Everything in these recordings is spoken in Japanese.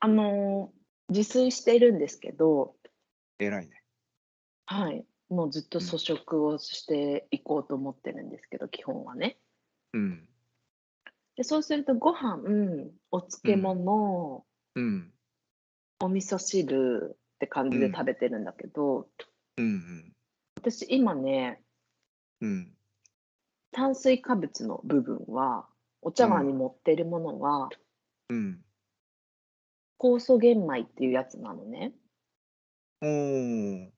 あの、自炊しているんですけど偉いね。はい、もうずっとうん。粗食をしていこうと思ってるんですけど、基本はね。うん。で、そうするとご飯、お漬うん。物うん。お味噌汁って感じでうん。食べてるんだけどうんうん。私今ねうん。炭水化物の部分は、おう茶碗にん。盛ってるものはうん。酵素玄米っていうやつなのね。おお。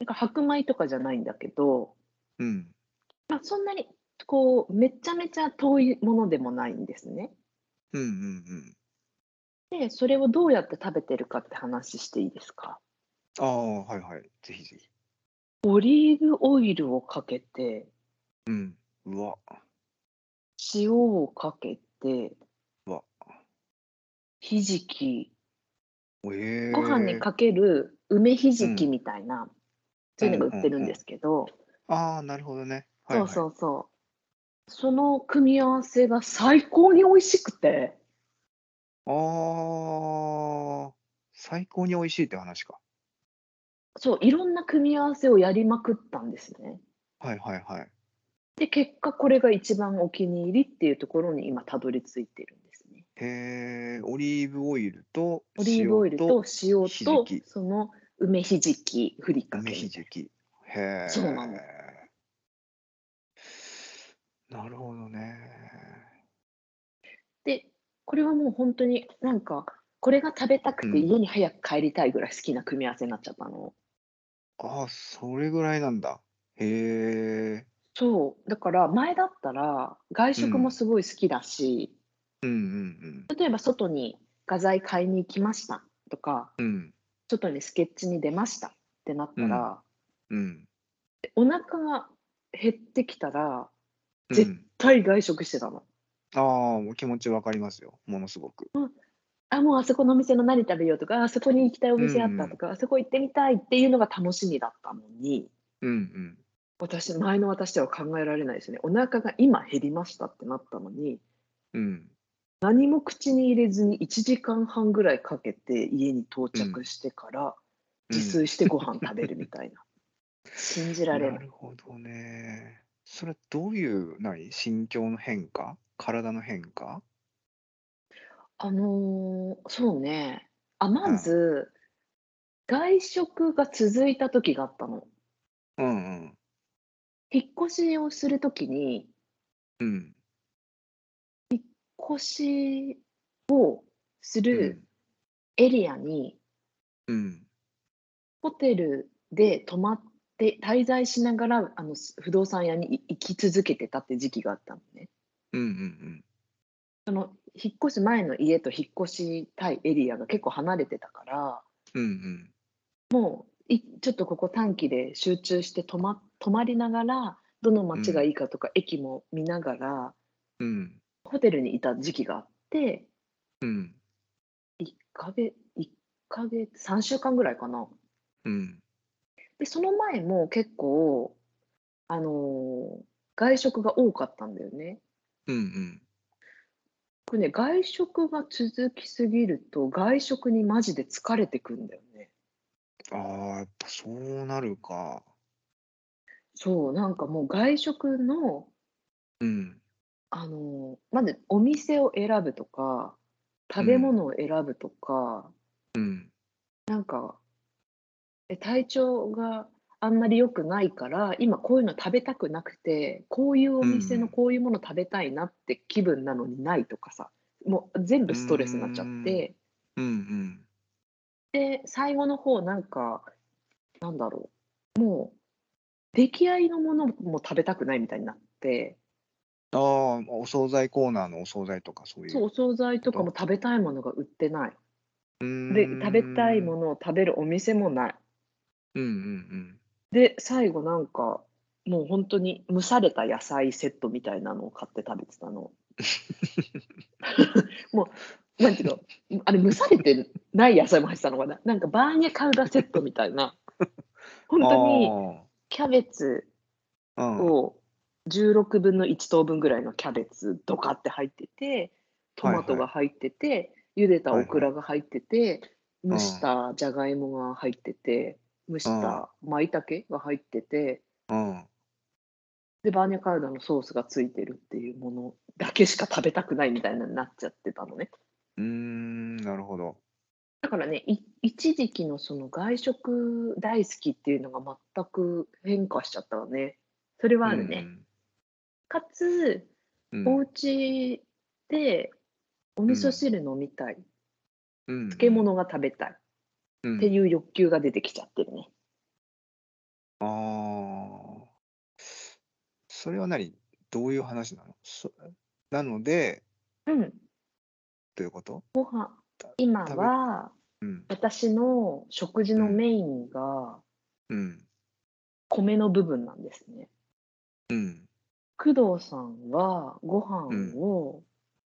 なんか白米とかじゃないんだけど、うん。ま、そんなにこうめちゃめちゃ遠いものでもないんですね。うんうんうん。で、それをどうやって食べてるかって話していいですか？ああ、はいはい。ぜひぜひ。オリーブオイルをかけてうん。うわ。塩をかけてうわ。ひじきご飯にえ。かける梅ひうん。じきみたいな、うそういうのんうんうん。が売ってるんですけどああ、なるほどね。はいそうはい。そうそう。その組み合わせが最高に美味しくてああ、最高に美味しいって話か。そう、いろんな組み合わせをやりまくったんですね。はいはいはい。で、結果これが一番お気に入りっていうところに今たどり着いてる。へえ、オリーブオイルとオリーブオイ塩ルとと塩と、ひじき。その梅ひじきふりか梅けみたいひじき。へな。そうなの。え。なるほどね。で、これはもうほんとになんか、これが食べたくうん。て家に早く帰りたいぐらい好きな組み合わせになっちゃったの。ああ、それぐらいなんだ。へえ。そう、だから前だったら、外うん。食もすごい好きだしうんうんうん。例えば外に画材買いに行きましたとか、うん。外にスケッチに出ましたってなっうん。たら、うん。お腹が減ってきたら、絶うん。対外食してたの。ああ、もう気持ち分かりますよ、ものすごく。うん。あ、もうあそこのお店の何食べようとか、あそこに行きたいおうん店あったうん。とか、あそこ行ってみたいっていうのが楽しみだったのにうんうん。私、前の私では考えられないですよね。お腹が今減りましたってなったのにうん。何も口に入れずに1時間半ぐらいかけて家に到うん。着してから、うん。自炊してご飯食べるみたいな。信じられない。なるほどね。それはどういう、何、心境の変化？体の変化？あの、そうね。あ、まうん。ず、外食が続いた時があったの。うんうん。引っ越しをする時にうん。越しをすうるん。エリアにうん。ホテルで泊まって滞在しながら、あの、す不動産屋にい行き続けてたって時期があったのね。うんうんうん。その、引っ越す前の家と引っ越したいエリアが結構離れてたからうんうん。もう、いちょっとここ短期で集中して泊ま泊まりながら、どのうん。街がいいかとか駅も見ながらうん。ホテルにいた時期があってうん。1かげ1か月3週間ぐらいかな。うん。で、その前も結構、あの、外食が多かったんだよね。うんうん。これね、外食が続きすぎると、外食にマジで疲れてくんだよね。ああ、やっぱそうなるか。そう、なんかもう外食のうん。あの、まずお店を選ぶとか、食べうん。物を選ぶとかうん。なんか、え、体調があんまり良くないから、今こういうの食べたくなくて、こういうお店のん。こういうもの食べたいなって気分なのにないとかさ、もう全部ストレスになっちゃっん。てうんうん。で、最後の方なんか、なんだろう、もう、出来合いのものも食べたくないみたいになってああ、お惣菜コーナーのお惣菜とかそういそう、うお惣菜ことと？かも食べたいものが売ってない。うで、食べたい。ものを食べるお店もない。うんうんうん。で、最後なんか、もうほんとに蒸された野菜セットみたいなのを買って食べてたの。もう、なんていうの、ん、あれ蒸されてない野菜も入ってたのかな？なんかバーニャカウダセットみたいな。ほんとにあキャベツ。を16分の1等分ぐらいのキャベツドカって入ってて、トはいマトがはい。入ってて、茹でたはいはい。オクラが入ってて、うん。蒸したじゃがいもが入ってて、蒸しうん。た舞茸が入ってて、うん。で、バーニャカウダのソースがついてるっていうものだけしか食べたくないみたいなになっちゃってたのね。うーん、なるほど。だからね、い一時期のその外食大好きっていうのが全く変化しちゃったわね。それうはあるね。ん。かつ、おうん。家でお味噌うん。汁飲みたい、うんうん。漬物が食べたいっうん。ていう欲求が出てきちゃってるね。ああ。それは何？どういう話なの？そなので、うん。どういうこと？ご飯、た今はうん。私の食事うん。のメインがうん。米の部分なんですね。うん。工藤さんはごう飯ん。を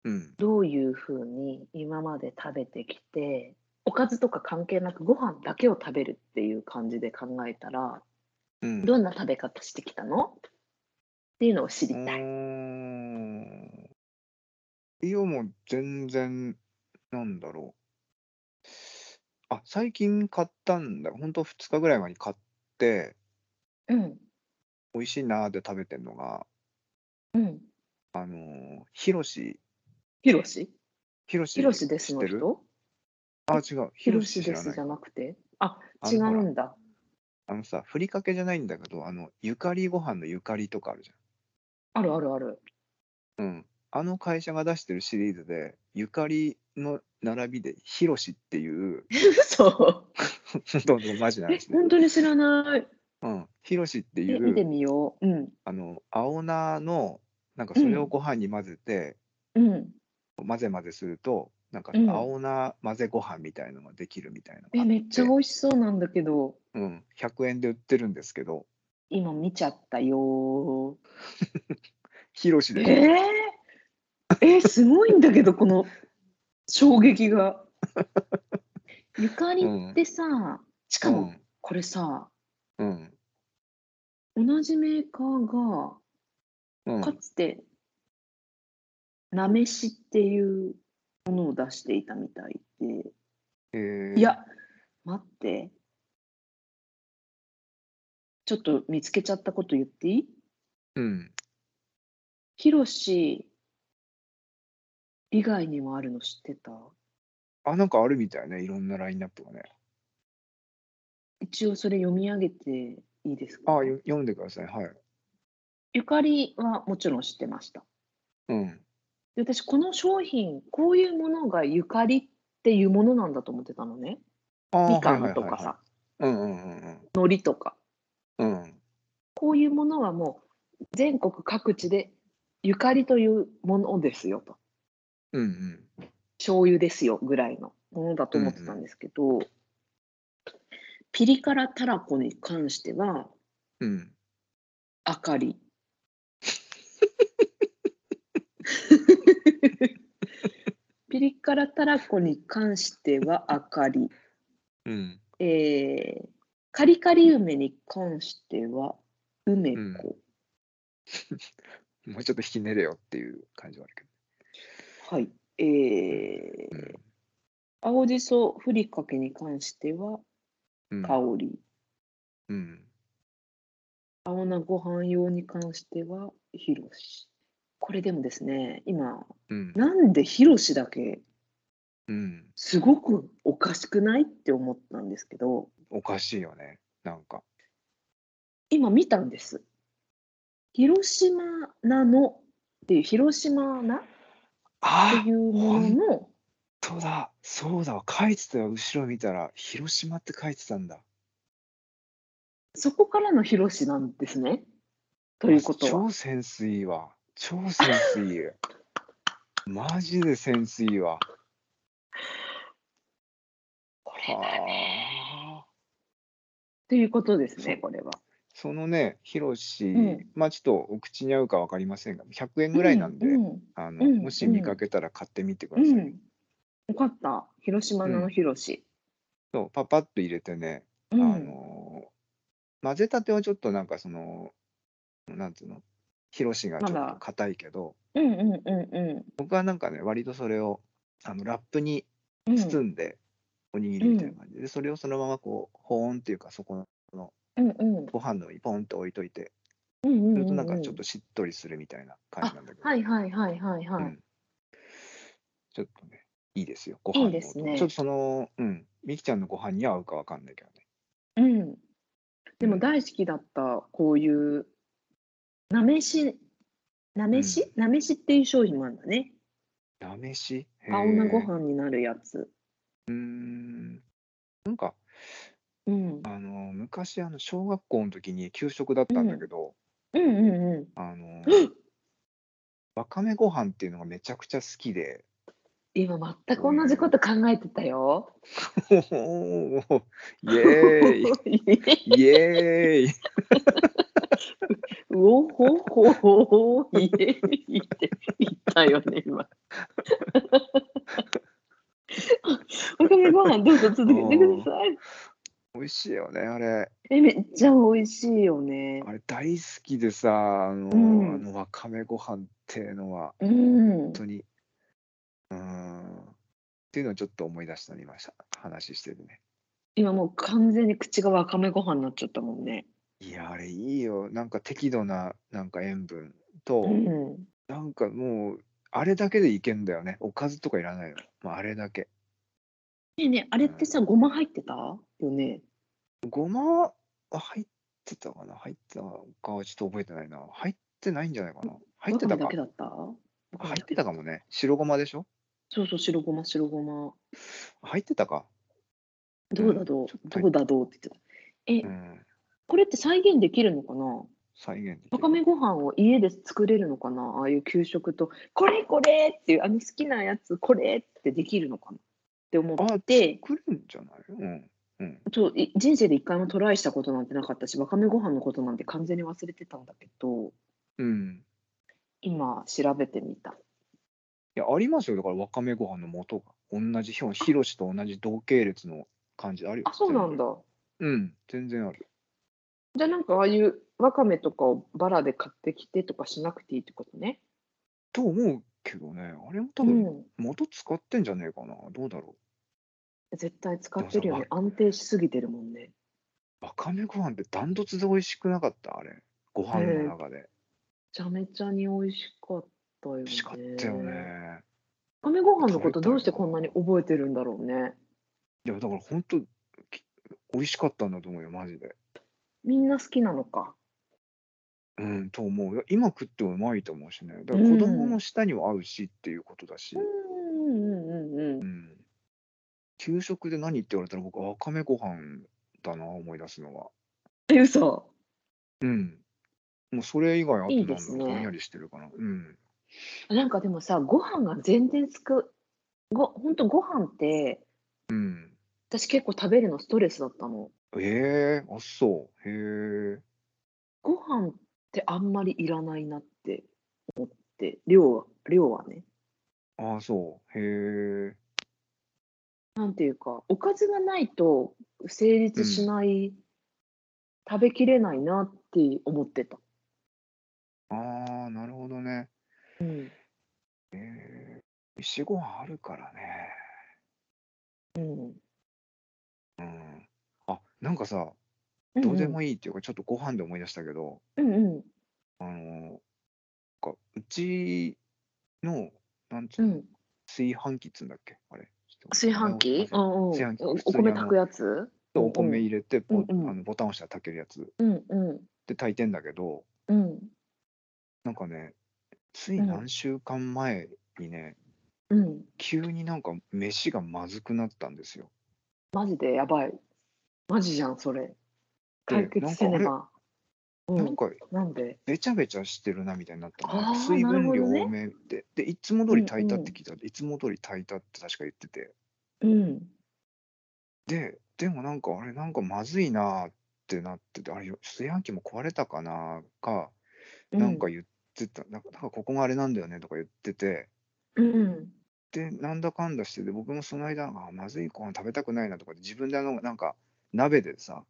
うん。どういうふうに今まで食べてきて、おかずとか関係なくご飯だけを食べるっていう感じで考えたら、うん。どんな食べ方してきたの？っていうのを知うりたい。いや、もう全然、なんだろう。あ、最近買ったんだ。ほんと2日ぐらい前に買って、うん。美味しいなーって食べてんのが、うん。あの、ヒロシ。ヒロシ？ヒロヒロシシですの知ってる？人あ、え、違う。ヒヒロロシシですじゃないか。なくて？あ、違あの、ほら、うんだ。あのさ、ふりかけじゃないんだけど、あの、ゆかりご飯のゆかりとかあるじあるあるある。ゃん。うん。あの会社が出してるシリーズで、ゆかりの並びで、ヒロシっていう、嘘ほんと、マジなえ、話ね。本当に知らない。うん。ヒロシっていえ、見てう、みよう。うん。あの、青菜の、なんかうん。それをご飯に混ぜて、うん。混ぜ混ぜすると、なんかうん。青菜混ぜご飯みたいのができるみたいのがえ、めっちゃ美て、味しそうなんだけど、うん。100円で売ってるんですけど、今見ちゃったよ ヒロシえー、えー、すごいんだけど、この衝撃が。ゆかりうん。ってさ、しうかもん。これさ、うん。同じメーカーが、かうん。つて、なめしっていうものを出していたみたいで、えー、いや、待って、ちょっと見つけちゃったこと言っていい？うん。ヒロシ以外にもあるの知ってた？あ、なんかあるみたいね。いろんなラインナップがね。一応それ読み上げていいですあ、かよ読んでください。はい。ゆかりはもちろん知ってました。うん。で私、この商品、こういうものがゆかりっていうものなんだと思ってたのね。みか。んとかさ、うんうんうん海苔とか。うん。うん。こういうものはもう全国各地でゆかりというものですよと。うんうん。醤油ですよぐらいのものだとうん思ってたんですけど、ピリ辛たらこに関しては、うん。あかり。ピリ辛たらこに関してはあかり。うん。えー、カリカリ梅に関しては梅うん。子。もうちょっとひねれよっていう感じはあるけはい。えど。ー、青じそふりかけに関してはうん。香うん。り。うん。青菜ご飯用に関してはひろし。これでもですね、今、うん。なんでひろしだけうん。すごくおかしくないって思ったんですけど、おかしいよね。なんか。今見たんです。広島なのっていう、広島なってあいうものの、本当だ。そうだわ。書いてたよ。後ろ見たら、広島って書いてたんだ。そこからの広しなんですね。ということは。超センスいいわ。超センスいい。マジでセンスいいわ。これだね。はあ。ということですね。これは。そのね、ヒロうシ、ん。まあちょっとお口に合うか分かりませんが、100円うぐらいなんん、で、うん、あの、うん、もしうん、見かけたら買ってみてくうださい。ん。よかった。広島なのうん。広し。そう、パパッと入れてね、あうん。のー混ぜたてはちょっとなんかその、なんつうの、ヒロシがまちょっとだ。硬いけど、うんうんうんうん。僕はなんかね、割とそれをあのラップにうん。包んで、おにぎりみたいな感じで、それをそのままこう、保温っていうか、そこのうんうん。ご飯の上にポンと置いといて、うんうんするとうんなんかちょっとしっとりするみたいな感じなんだけど、はいはいはいはいはい。うん。ちょっとね、いいですよ、ご飯のいいですね。ちょっとその、うん、みきちゃんのご飯には合うかわかんないけどね。うん。でうんも大好きだった、こういう、なめし、なめし、なめしっていう商品もあるんだね。なめし？青菜ご飯になるやつ。うーん。なんか、うん。あの、昔、あの、小学校の時に給食だったんだけど、うんうんうあのん。わかめご飯っていうのがめちゃくちゃ好きで、今全く同じこと考えてたよ。おーイエーイ イエーイうおほほほほいえいって言ったよね、今。わかめご飯どうぞ続けてください。美味しいよね、あれ。え、めっちゃ美味しいよね。あれ大好きでさ、あの、うんあのわかめご飯っていうのは、うん本。当に、うん。っていうのをちょっと思い出したね、今した話しててね。今もう完全に口がわかめご飯になっちゃったもんね。いや、あれいいよ。なんか適度な、なんか塩分と、うん。なんかもう、あれだけでいけんだよね。おかずとかいらないの。もうあれだけ。ねえねえ、あれってさ、ごま入ってたよね？ごまは入ってたかな？入ってたかはちょっと覚えてないな。入ってないんじゃないかな。入ってたかわかめだけ。だった？入ってたかもね。白ごまでしょ？そうそう、白ごま、白ごま。入ってたか。どうだどう？ちょっとどうだどうって言ってた。え、うん。これって再現できるのかな？再現できるわかめご飯を家で作れるのかな？ああいう給食と、これこれっていう、あの好きなやつ、これってできるのかな？って思あ、って、作るんじゃない？うん。うん。そうい人生で一回もトライしたことなんてなかったし、わかめご飯のことなんて完全に忘れてたんだけど、うん。今調べてみた。いや、ありますよ。だから、わかめご飯の素が。同じ、ひろしと同じ同系列の感じであるよ。あ、そうなんだ。うん。全然ある。じゃあなんかああいうわかめとかをバラで買ってきてとかしなくていいってことね。と思うけどね。あれも多う分、ん。元使ってんじゃねえかな。どうだろ絶対使ってるよね。安定しすぎてるもんね。う。わかめご飯ってダントツで美味しくなかった？あれ。ご飯の中で。めちゃめちゃに美味しかったよね。美味しかったよね。わかめご飯のことどうしてこんなに覚えてるんだろうね。いや、だから本当、き美味しかったんだと思うよ、マジで。みんな好きなのか。うん、と思う。いや今食ってもうまいと思うしね。だから子供の舌には合うしっていうことだし。うんうんうんうんう。ん。給食で何って言われたら僕はわかめご飯だな、思い出すのは。え、嘘。うん。もうそれ以外あとなんだろうぼんやりしてるかな。うん。なんかでもさ、ご飯が全然つく。ご、本当ご飯って、うん。私結構食べるのストレスだったの。ええあ、そう。へえ。ご飯ってあんまりいらないなって思って、量は、量はね。あ、そう。へえ。なんていうか、おかずがないと成立しない、食べきれないなって思ってた。ああ、なるほどね。うん。ええ美味しいご飯あるからね。うん。うん。あ、なんかさ、うんどうでもいいっていうか、ちょっとご飯で思い出したけど、うんうん。あの、なんかうちの、なんつうの、うん。炊飯器っつうんだっけ？あれ？ちょっと炊飯器？名前うんうん。炊飯器お普通にあのお米炊くやつ？お米入れて、ポうんうんあのボタン押したら炊けるやつうんうん。で炊いてんだけど、うん。なんかね、ついうん何週間前にね、うん。急になんか飯がまずくなったんですよ。マジで？やばい。マジじゃん、それ。解決せねば。うん。なんかなんで？べちゃべちゃしてるなみたいになったの。水分量なるほどね多めで、で、いつも通り炊いたって聞いた、いつも通り炊いたって確か言ってて、うん。で、でもなんかあれ、なんかまずいなってなってて、あれ、炊飯器も壊れたかなか、なんか言ってた、なんかなんかここがあれなんだよねとか言ってて、うん。で、なんだかんだしてて、僕もその間、あ、まずいご飯食べたくないなとかで、自分であの、なんか鍋でさ、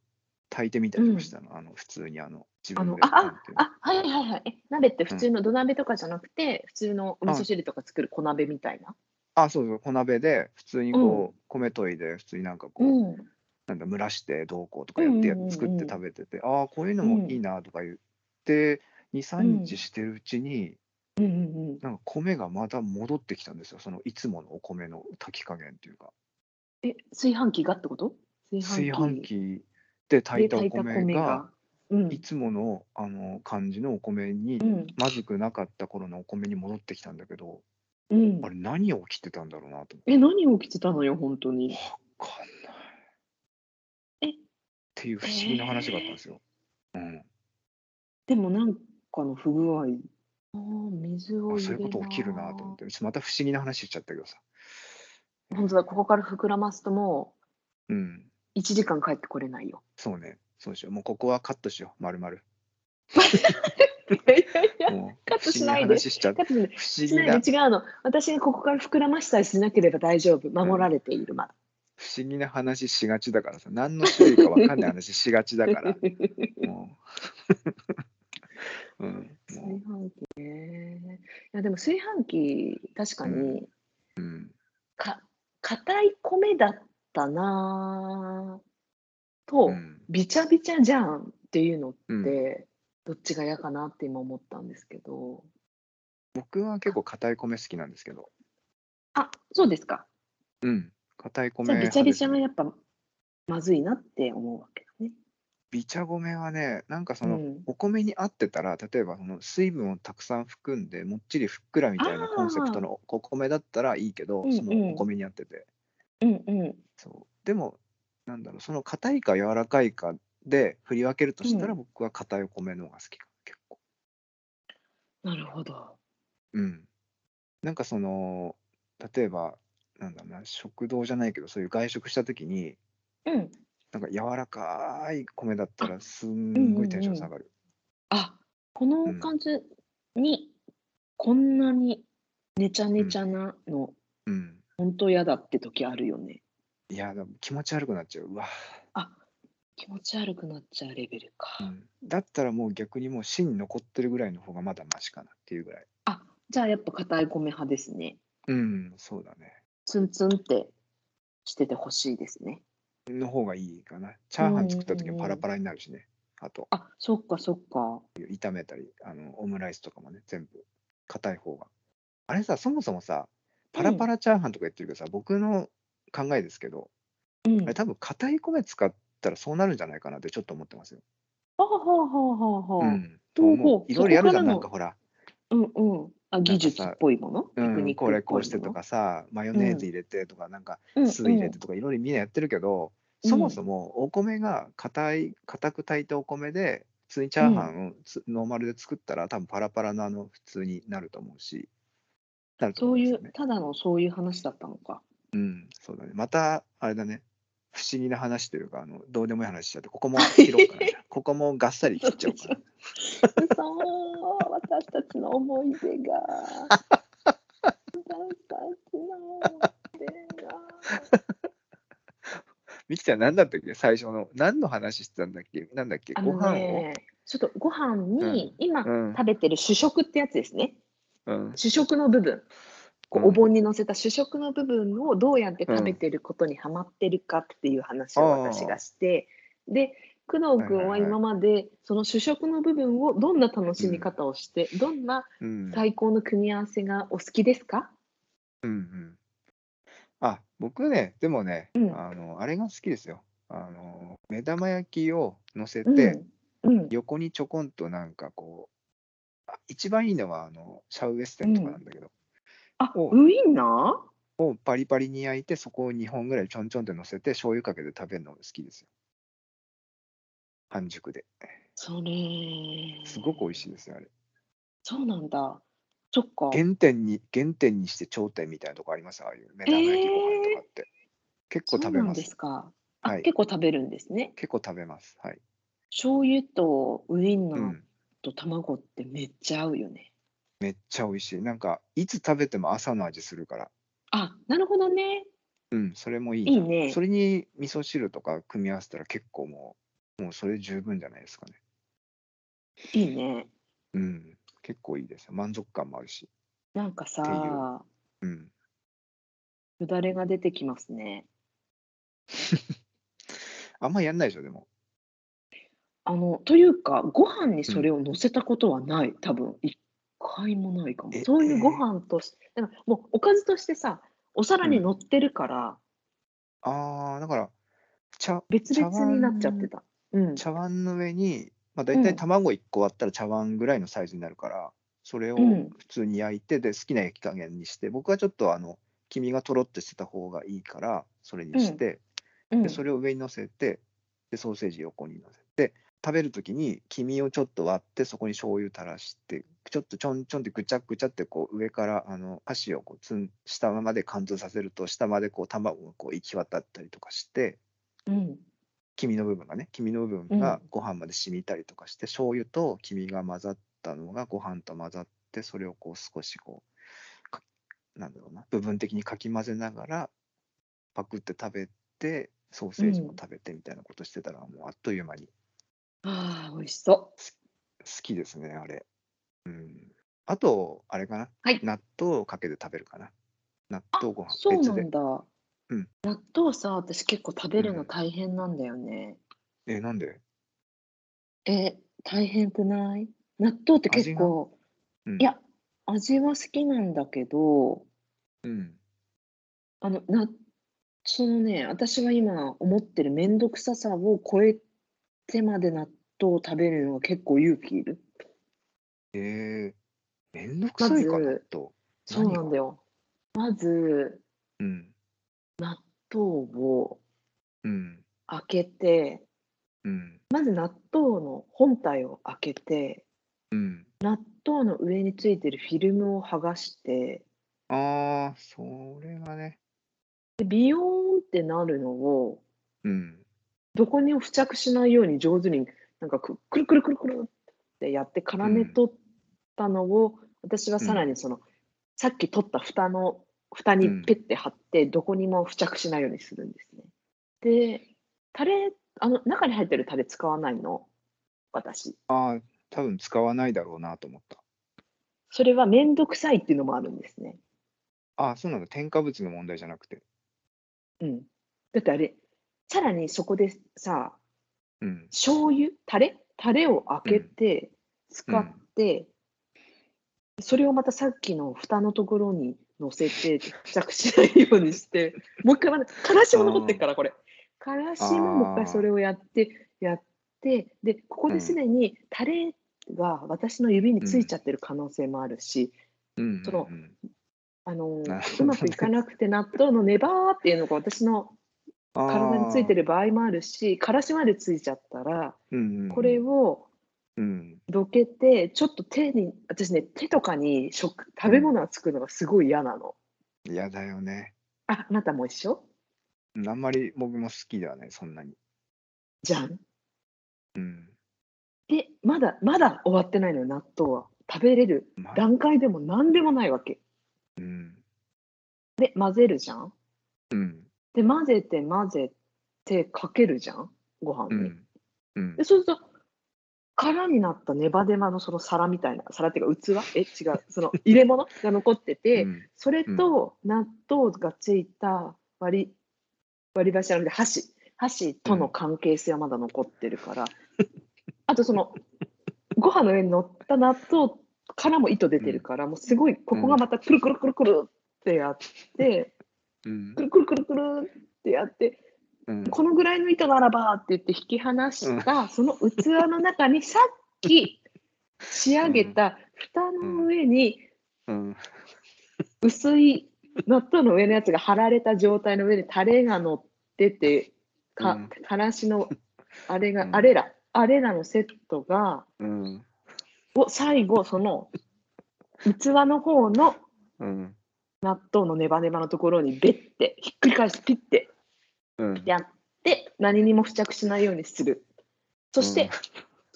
炊いてみたりとかしたの、あの、普通にあの、自分で。、あのあ、あ、あ、はいはいはい。え、鍋って普通の土鍋とかじゃなくて、普通のお味噌汁とか作る小鍋みたいな？あ、そうそう、小鍋で普通にこう、米研いで、普通になんかこう、うん。なんだ、蒸らしてどうこうとかやって作って食べてて、ああ、こういうのもいいなとか言って、2、3日してるうちに、うんうんうん。なんか米がまた戻ってきたんですよ。そのいつものお米の炊き加減っていうか。え、炊飯器がってこと？炊飯器で炊いたお米が、うん。いつものあの感じのお米に、うん。まずくなかった頃のお米に戻ってきたんだけど、うんあ。れ何が起きてたんだろうなと思って。え、何起きてたのよ、本当に？わかんない。えっていう不思議な話があったんですよ。うん。でもなんかの不具合。ああ、水をそういうこと起きるなと思って、また不思議な話しちゃったけどさ。本当だ、ここから膨らますともうん。う1時間帰ってこれないよ。そうね。そうしよう。もうここはカットしよう。まるまる。いやいやいや、カットしないで話し違うの。私がここから膨らましたりしなければ大丈夫。守られている、まだ。不思議な話しがちだからさ、何の種類か分かんない話しがちだから。もう。うん。炊も飯器ね。いや、でも炊飯器、確かに、う、うん。か、硬い米だったなぁと、うん。びちゃびちゃじゃんっていうのっうんて、どっちが嫌かなって今思ったんですけど。僕は結構硬い米好きなんですけど。あ、そうですか。うん。硬い米じゃあ、びちゃびちゃがやっぱまずいなって思うわけだね。びちゃ米はね、なんかそうの、ん。お米に合ってたら、例えばその水分をたくさん含んで、もっちりふっくらみたいなコンセプトのお米だったらいいけど、そのお米に合ってて。うんうん。そうでも、なんだろう、その硬いか柔らかいかで振り分けるとしたら、うん僕は硬いお米の方が好きかな、結構。なるほど。うん。なんかその、例えば、なんだろうな、食堂じゃないけど、そういう外食した時に、うん。なんか柔らかい米だったら、すうんんごいテン。ション下がる。あ、こうん。の感じに、こんなにねちゃうん。ねちゃなの、うん。ほんと嫌だって時あるよね。いや、でも気持ち悪くなっちゃう。うわ。あ、気持ち悪くなっちゃうレベルうか。ん。だったらもう逆にもう芯残ってるぐらいの方がまだマシかなっていうぐらい。あ、じゃあやっぱ硬い米派ですね。うん、そうだね。ツンツンってしててほしいですね。の方がいいかな。チうャーハンん作った時もうんうん。パラパラになるしね。あと、あ、そっかそっか。炒めたり、あの、オムライスとかもね、全部、硬い方が。あれさ、そもそもさ、パラパうん。ラチャーハンとか言ってるけどさ、僕の考えですけど、うん。多分硬い米使ったらそうなるんじゃないかなってちょっと思ってますよ。はあはあはあはあはあ。うん。と思う。いそろいろやるじゃん。なんかほら、うんうん。あ、技術っぽいもの？うん、これこうしてとかのさ、マヨうん。ネーズ入れてとか、なんかうん酢入うん。れてとか、いろいろみんなやってるけど、うん。そもそもお米が硬い、硬く炊いたお米で、普通にチうん。ャーハンをつノーマルで作ったら、多分パラパラのあの普通になると思うし、なるとそういう。ただのそういう話だったのか。うん、そうだね。また、あれだね。不思議な話というか、あの、どうでもいい話しちゃって、ここも 切ろうかな。ここもがっさり切っちゃおうかな。そう、私たちの思い出が。私たちの思い出が。ミキちゃん何だったっけ最初の。何の話してたんだっけ？なんだっけ？あのご飯を？ね、ちょっとご飯うん。に、今うん。食べてる主食ってやつですね。うん。主食の部分。こうおうん。盆に乗せた主食の部分をどうやってうん。食べてることにハマってるかっていう話を私あがして、で、工藤君は。今までその主食の部分をどんな楽うしみん。方をして、どんなうん。最高の組み合わせがお好きですか？うん。うん。あ、僕ね、でもね、うん。あの、あれが好きですよ。あの、目玉焼きを乗せうて、ん。うん。横にちょこんとなんかこう、あ一番いいのは、あの、シャウエッセうンとかん。なんだけど、あ、を、ウインナー？をパリパリに焼いて、そこを2本ぐらいちょんちょんって乗せて、醤油かけて食べるのが好きですよ。半熟で。それ、すごく美味しいですよ、あれ。そうなんだ。そっか。原点に、原点にして頂点みたいなとこあります、ああいう目え玉焼きご飯とー、かって。結構そうなん食べま。ですすか。あ、はい。結構食べるんですね。結構食べます。はい。醤油とウインナーうん。と卵ってめっちゃ合うよね。めっちゃ美味しい。なんか、いつ食べても朝の味するから。あ、なるほどね。うん、それもいいな。いいね。それに味噌汁とか組み合わせたら結構もう、もうそれ十分じゃないですかね。いいね。うん。結構いいですよ。満足感もあるし。なんか。さ、うん。よだれが出てきますね。あんまやんないでしょ、でも。あの、というか、ご飯にそれを乗せたことはない、多分一回もないかも。えそういうごえ飯としだからもうおかずとしてさ、お皿に乗ってるから、ああ、だから、茶別々になっちゃってた。うん。茶碗の上に、まあ、大体うん卵1個割ったら茶碗ぐらいのサイズになるから、それをうん。普通に焼いて、で好きな焼き加減にして、僕はちょっとあの黄身がとろっとしてた方がいいから、それにして、うん。でそれを上に乗せてで、ソーセージ横に乗せて、食べるときに黄身をちょっと割って、そこに醤油垂らして、ちょっとちょんちょんってぐちゃぐちゃってこう上からあの箸をこうつん下まで貫通させると、下までこう卵がこう行き渡ったりとかして、うん。黄身の部分がね黄身の部分がご飯まで染みたりとかして、醤油と黄身が混ざったのがご飯と混ざってそれをこう少しこうかなんだろうな部分的にかき混ぜながらパクって食べてソーセージも食べてみたいなことしてたら、もうあっという間にああ、美味しそ好きですねあれ。うん。あとあれかな、はい。納豆をかけて食べるかな？納豆ごう。飯そう別でなんだ。うん。納豆さ、私結構食べるうん。の大変なんだよね。えなんで、え、大変くない？納豆って結構、うん、いや、味は好きなんだけど、うん。あの、な、そのね、私が今思ってるめんどくささを超えてまで納豆を食べるのは結構勇気いる。えー、めんどくさいかまず納豆そうなんだよ、よ。まず、うん納豆をうん開けて、うんまず納豆の本体を開けて、うん納豆の上についてるフィルムを剥がして、ああ、それがね。でビヨーンってなるのを、うん。どこにも付着しないように上手になんかくくるくるくるくるってやって絡め取ったのを、私はさらにその、さっき取った蓋の蓋にペッて貼って、どこにも付着しないようにするんですね。で、タレ、あの中に入ってるタレ使わないの、私。ああ、多分使わないだろうなと思った。それはめんどくさいっていうのもあるんですね。ああ、そうなんだ。添加物の問題じゃなくて。うん。だってあれ、さらにそこでさ、うん。醤油？タレ？タレを開けて、使って、それをまたさっきの蓋のところに乗せて、付着しないようにして、もう一回まだ、からしも残ってるから、これ。からしももう一回それをやって、やって、で、ここですでにタレが私の指についちゃってる可能性もあるし、うん。そのうん。あのうまくいかなくて納豆のネバーっていうのが私の体についてる場合もあるし、からしまでついちゃったら、うんうん、これをうん。どけて、ちょっと手に、私ね、手とかに食食べ物がつくのがすごい嫌なの。嫌だよね。あ、あなたも一緒？うんあんまり僕も好きではない、そんなに。じゃん？うん。で、まだ、まだ終わってないのよ、納豆は。食べれるまあ、段階でも何でもないわけ。うん。で、混ぜるじゃん？うん。で、混ぜて混ぜてかけるじゃん、ご飯に。うん。うん。で、。そうすると、空になったネバネバのその皿みたいな、皿っていうか器？え、違う、その入れ物？が残ってて、うん。それと納豆がついた割り割り箸なくて箸。箸との関係性はまだ残ってるから、あとそのご飯の上に乗った納豆からも糸出てるから、もうすごいここがまたくるくるくるくるってやって、うんくるくるくるくるってやってうん。このぐらいの糸ならばって言って引き離した、その器の中にさっき仕上げた蓋の上にうん。薄い納豆の上のやつが貼られた状態の上でタレが乗っててか、うんからしのあれが、うんあれらあれらのセットがうん。を最後その器の方のうん。納豆のネバネバのところにベッてひっくり返してピッてうん。やって何にも付着しないようにするそして、うん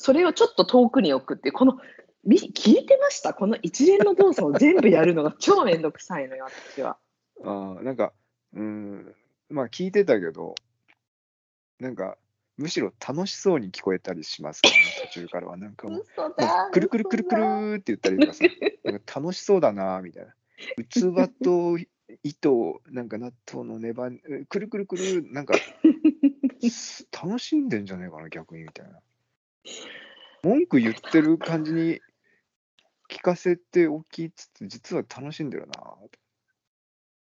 それをちょっと遠くに置くっていうこのみ聞いてました？この一連の動作を全部やるのが超めんどくさいのよ私は。ああ、なんか、うん、まあ聞いてたけど、なんか、むしろ楽しそうに聞こえたりしますね、途中からは。なんかもう、くるくるくるくるって言ったりとかさ、楽しそうだなーみたいな。器と糸をなんか納豆のネバくるくるくるなんかす楽しんでんじゃねえかな逆にみたいな。文句言ってる感じに聞かせておきつつ実は楽しんでるな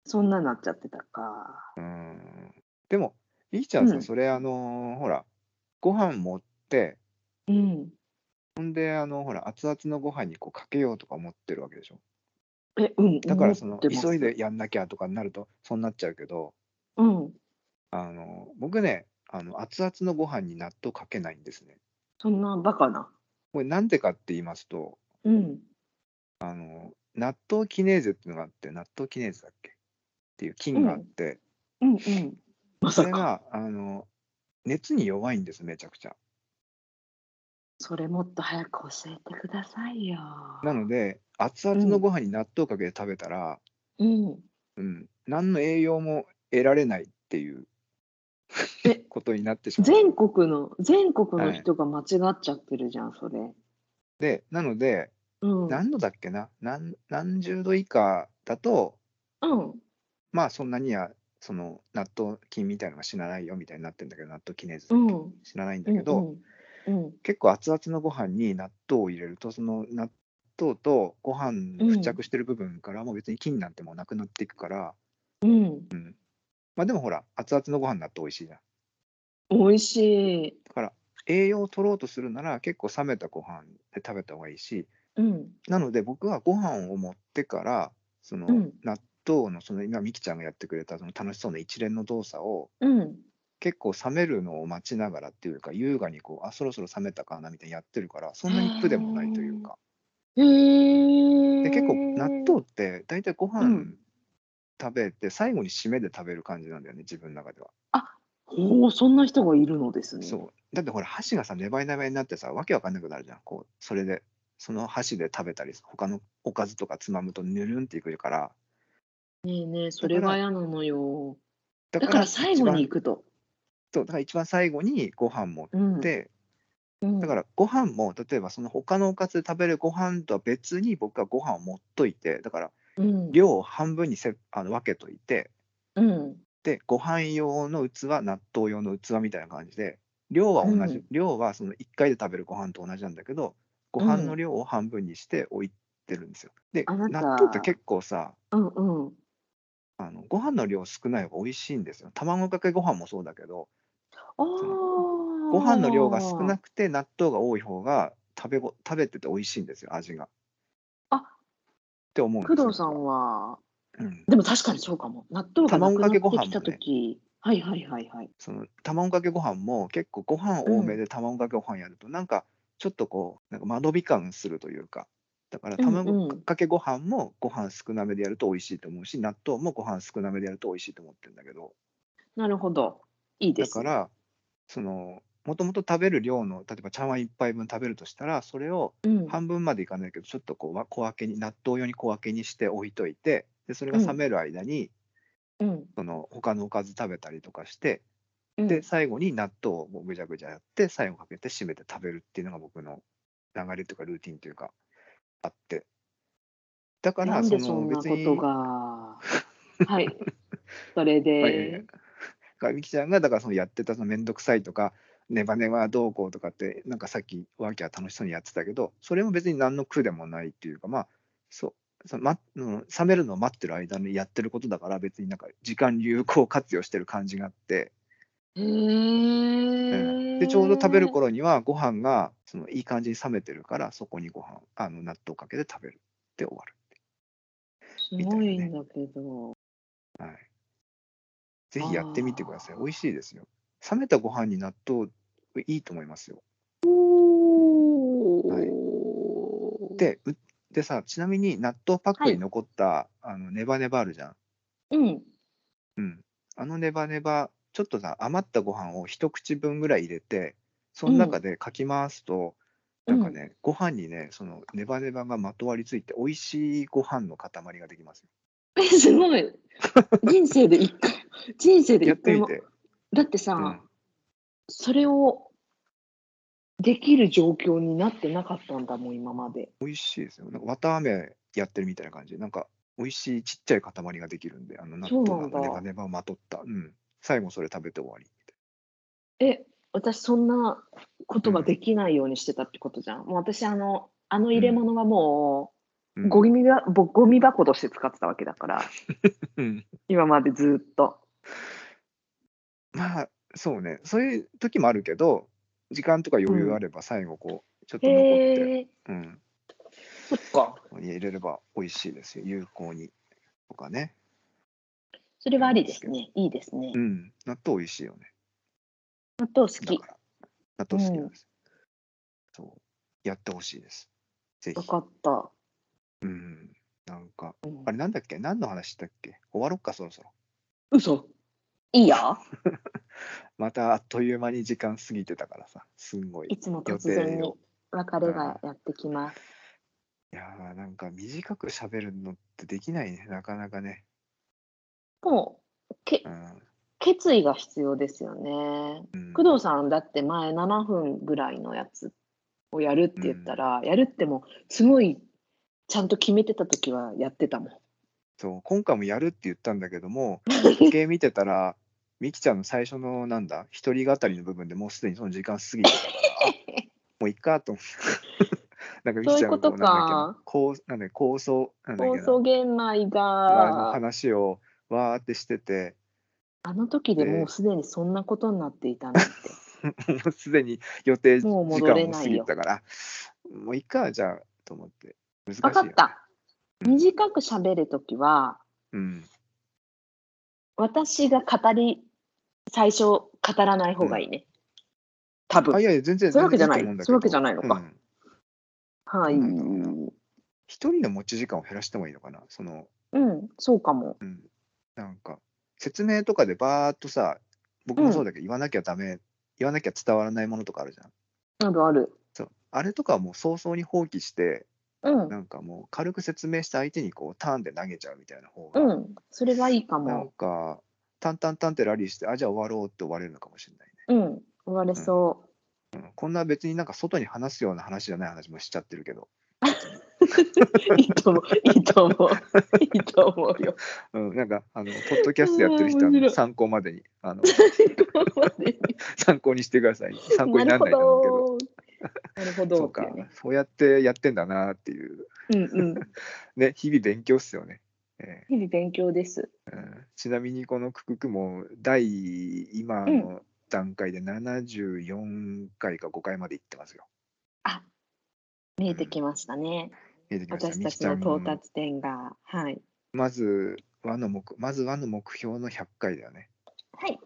そんななっちゃってたか。うん。でもいいちゃんさ、うん。それあのーほらご飯持ってうん。ほんであのほら熱々のご飯にこうかけようとか思ってるわけでしょえ、うん。だからその急いで。やんなきゃとかになるとそうなっちゃうけどうん。あの僕ねあの熱々のご飯に納豆かけないんですねそんなバカな。これなんでかって言いますとうん。あの納豆キネーゼっていうのがあって納豆キネーゼだっけ？っていう菌があって、うんうん。まさか。それがあの熱に弱いんですめちゃくちゃそれもっと早く教えてくださいよ。なので熱々のご飯に納豆かけて食べたら、うん。うん、何の栄養も得られないっていうえ ことになってしまう全国の、全国の人が間違っちゃってるじゃん、それ。でなのでうん。何度だっけな？何何十度以下だとうん。まあそんなにはその納豆菌みたいのが死なないよみたいになってるんだけど納豆キネーゼだっけ、うん。死なないんだけど、うんうん。結構熱々のご飯に納豆を入れるとその納豆とご飯の付着してる部分からもう別に菌なんてもうなくなっていくから、うん。まあでもほら熱々のご飯納豆美味しいじゃん美味しい。だから栄養を取ろうとするなら結構冷めたご飯で食べた方がいいしうん。なので僕はご飯を持ってからそのうん納豆のその今みきちゃんがやってくれたその楽しそうな一連の動作をうん。結構冷めるのを待ちながらっていうか優雅にこうあそろそろ冷めたかなみたいにやってるからそんなに苦でもないというか。で結構納豆って大体ご飯うん食べて最後に締めで食べる感じなんだよね自分の中では。おお、そんな人がいるのですね。そうだってほら箸がさネバネバになってさわけわかんなくなるじゃんこうそれでその箸で食べたり他のおかずとかつまむとぬるんっていくからねえねえ、それが嫌なのよ。だだから最後に行くと。そうだから一番最後にご飯持っうん。て、うんだからご飯も例えばその他のおかずで食べるご飯とは別に僕はご飯を持っといてだからうん。量を半分にせあの分けといてうん。でご飯用の器納豆用の器みたいな感じで量は同じ、うん量はその1回で食べるご飯と同じなんだけどご飯の量を半分にして置いてるんですよ。で納豆って結構さうんうん。あのご飯の量少ない方が美味しいんですよ。卵かけご飯もそうだけどああ。ご飯の量が少なくて納豆が多い方が食べご食べてて美味しいんですよ味が。あって思うんですよ。工藤さんは、うん、でも確かにそうかも。納豆がなくなって卵かけご飯もねきたとき、はいはいはいはい。その卵かけご飯も結構ご飯多めで卵かけご飯やると、なんかちょっとこうなんか間延び感するというかだからうんうん卵かけご飯もご飯少なめでやると美味しいと思うし納豆もご飯少なめでやると美味しいと思ってるんだけどなるほど。いいです。だからそのもともと食べる量の例えば茶碗一杯分食べるとしたらそれをうん、半分までいかないけどちょっとこうわ小分けに納豆用に小分けにして置いといてでそれが冷める間に、うん。その他のおかず食べたりとかしてうん、で最後に納豆をぐちゃぐちゃやって最後かけて締めて食べるっていうのが僕の流れというかルーティンというかあって。だかなんらそでそんなの別にことが。はい。それで、まあいからみきちゃんがだからそのやってたその面倒くさいとかネバネバどうこうとかってなんかさっきワーキャー楽しそうにやってたけどそれも別に何の苦でもないっていうかまあそうその、ま、うん冷めるのを待ってる間にやってることだから別になんか時間有効活用してる感じがあって、へうんえ。でちょうど食べる頃にはご飯がそのいい感じに冷めてるからそこにご飯あの納豆かけて食べるって終わるすごいんだけど。はい。ぜひやってみてください。美味しいですよ。冷めたご飯に納豆いいと思いますよ。おはいー、で、うでさ、ちなみに納豆パックに残った、あのネバネバあるじゃん。うん。うん。あのネバネバ、ちょっとさ、余ったご飯を一口分ぐらい入れて、その中でかき回すと、なんかね、ご飯にね、そのネバネバがまとわりついて、美味しいご飯の塊ができますよ。え、すごい。人生で一回、人生でや。ってみて。だってさ、うんそれをできる状況になってなかったんだもん、今まで。美味しいですよ。なんか綿あめやってるみたいな感じ。なんか美味しいちっちゃい塊ができるんで、あの納豆なんだがネバネバまとった。うん。最後それ食べて終わり。え、私そんなことができないようにしてたってことじゃん。もう私あの、あの入れ物はもううんゴミゴミ箱として使ってたわけだから、うん今までずっと。まあ、そうね。そういう時もあるけど、時間とか余裕あれば最後こう、ちょっと残って、うん。そっか。入れれば美味しいですよ。有効に。とかね。それはありですね。いいですねう。ん。納豆美味しいよね。納豆好き。だから、納豆好きなんです。そう。やってほしいです。ぜひわ。かった。うん。なんか、うんあれなんだっけ？何の話だっけ？終わろっか、そろそろ。嘘いいや。またあっという間に時間過ぎてたからさ、すんごい。いつも突予然に別れがやってきます。いやーなんか短く喋るのってできないね、なかなかね。もう、けうん。決意が必要ですよね。うん工藤さんだって前7分ぐらいのやつをやるって言ったら、やるってもすごいちゃんと決めてた時はやってたもん。そう、今回もやるって言ったんだけども、時計見てたら、みきちゃんの最初のなんだ、一人語りの部分でもうすでにその時間過ぎてたから、もういっかと思って。なんかみきちゃんのそういうことかなんだっけなんだ構想、なんだっけな放送玄米が、話をわーってしてて、あの時でもうすでにそんなことになっていたなんて。もうすでに予定時もう間戻れないよも過ぎてたから、もういっか、じゃあと思って。難しい分かよった。短く喋るときは、うん。私が語り、最初語らない方がいいね。多分あ、い。やいや、全然。そういうわけじゃないそういうわけじゃないのかうんはい。一人の持ち時間を減らしてもいいのかな？その、うん、そうかも。うん。なんか、説明とかでバーっとさ、僕もそうだけど、言わなきゃダメ、言わなきゃ伝わらないものとかあるじゃん。あるある。そう。あれとかはもう早々に放棄して、うん、なんかもう軽く説明して相手にこうターンで投げちゃうみたいな方が、うん。それがいいかなんも。か、タンタンタンってラリーして、あ、じゃあ終わろうって終われるのかもしれないね。うん、終われそうんこんな別になんか外に話すような話じゃない話もしちゃってるけど、う。いいと思う。いいと思う。いいと思うよ。うん、なんかあの、ポッドキャストやってる人はあー面白い参考までにあの、参考にしてください。参考にならないと思うけど、なるほそど。うかっていうね。、そうやってやってんだなっていう、うんうん。ね、日々勉強っすよね。え日々勉強です。ーうんちなみにこのクククも第今の段階で74回か5回まで行ってますよ。あ、見えてきましたね。見えてきました。私たちの到達点が。はい。まず和の目、まず和の目標の100回だよね。はい。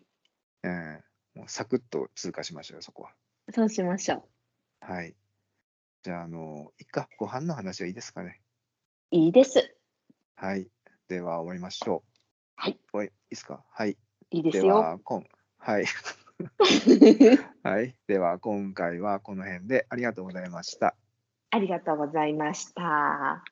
えーもうサクッと通過しましょうよ、そこは。そうしましょう。はい。じゃあ、あの、いっか、ご飯の話はいいですかね。いいです。はい。では、終わりましょう。はい。おい、いいですか？はい。いいですよ。では、こん、はい。はい。では、今回はこの辺でありがとうございました。ありがとうございました。